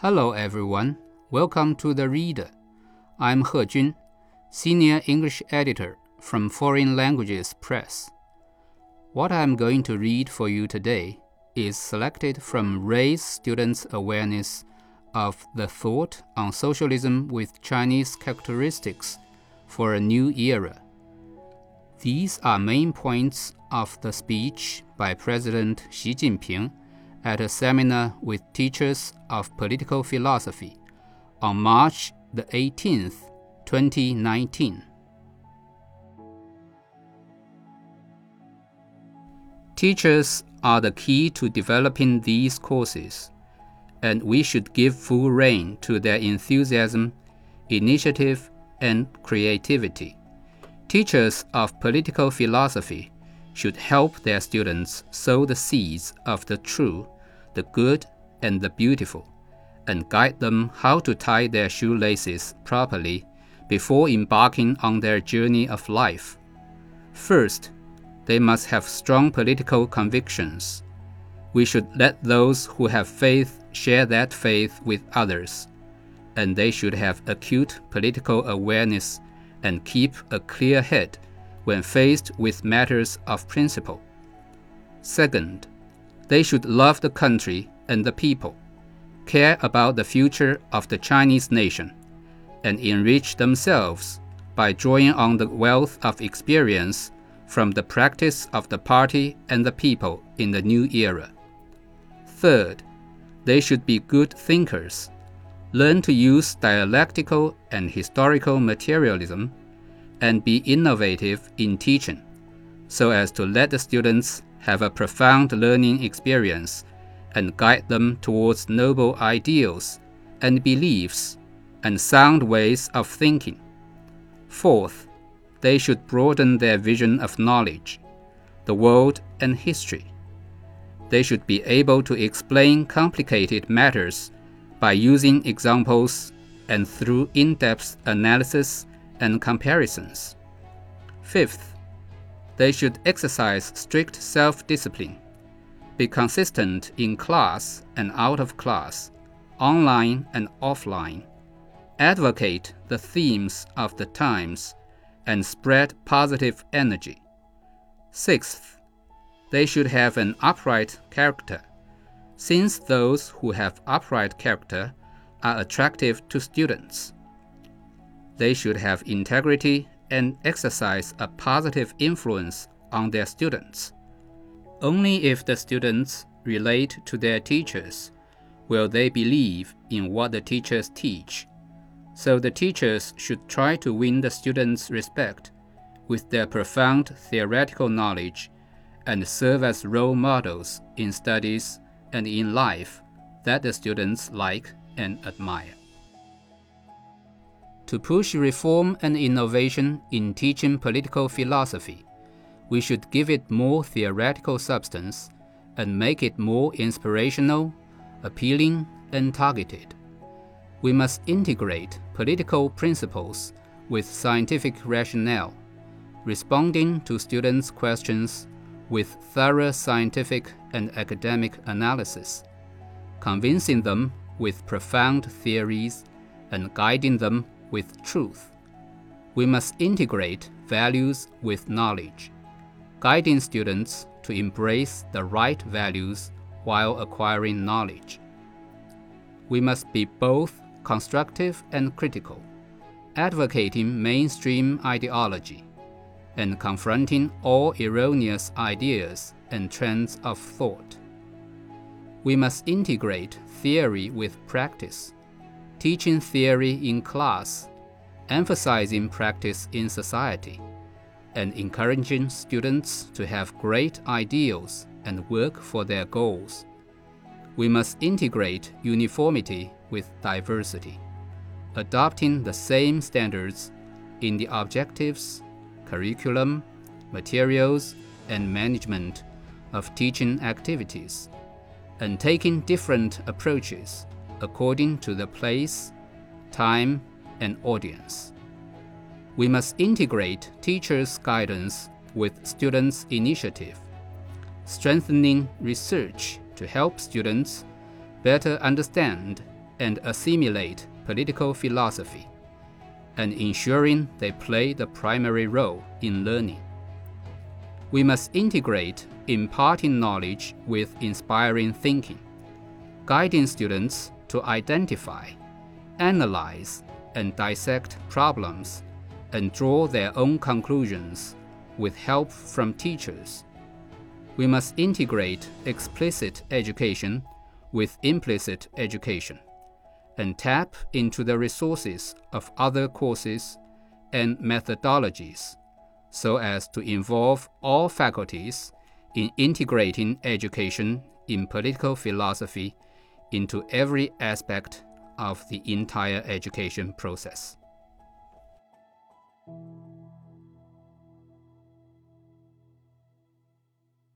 Hello, everyone. Welcome to The Reader. I'm He Jun, Senior English Editor from Foreign Languages Press. What I'm going to read for you today is selected from Raise Students' Awareness of the Thought on Socialism with Chinese Characteristics for a New Era. These are main points of the speech by President Xi Jinping at a seminar with teachers of political philosophy on March the 18th, 2019. Teachers are the key to developing these courses, and we should give full rein to their enthusiasm, initiative, and creativity. Teachers of political philosophy should help their students sow the seeds of the true, the good, and the beautiful, and guide them how to tie their shoelaces properly before embarking on their journey of life. First, they must have strong political convictions. We should let those who have faith share that faith with others, and they should have acute political awareness and keep a clear head when faced with matters of principle. Second, they should love the country and the people, care about the future of the Chinese nation, and enrich themselves by drawing on the wealth of experience from the practice of the party and the people in the new era. Third, they should be good thinkers, learn to use dialectical and historical materialism and be innovative in teaching, so as to let the students have a profound learning experience and guide them towards noble ideals and beliefs and sound ways of thinking. Fourth, they should broaden their vision of knowledge, the world, and history. They should be able to explain complicated matters by using examples and through in depth analysis and comparisons. Fifth, they should exercise strict self discipline, be consistent in class and out of class, online and offline, advocate the themes of the times, and spread positive energy. Sixth, they should have an upright character, since those who have upright character are attractive to students. They should have integrity and exercise a positive influence on their students. Only if the students relate to their teachers will they believe in what the teachers teach. So the teachers should try to win the students' respect with their profound theoretical knowledge and serve as role models in studies and in life that the students like and admire. To push reform and innovation in teaching political philosophy, we should give it more theoretical substance and make it more inspirational, appealing, and targeted. We must integrate political principles with scientific rationale, responding to students' questions with thorough scientific and academic analysis, convincing them with profound theories, and guiding them with truth. We must integrate values with knowledge, guiding students to embrace the right values while acquiring knowledge. We must be both constructive and critical, advocating mainstream ideology and confronting all erroneous ideas and trends of thought. We must integrate theory with practice teaching theory in class, emphasizing practice in society, and encouraging students to have great ideals and work for their goals. We must integrate uniformity with diversity, adopting the same standards in the objectives, curriculum, materials, and management of teaching activities, and taking different approaches according to the place, time, and audience. We must integrate teachers' guidance with students' initiative, strengthening research to help students better understand and assimilate political philosophy, and ensuring they play the primary role in learning. We must integrate imparting knowledge with inspiring thinking, guiding students to identify, analyze, and dissect problems and draw their own conclusions with help from teachers. We must integrate explicit education with implicit education and tap into the resources of other courses and methodologies so as to involve all faculties in integrating education in political philosophy into every aspect of the entire education process.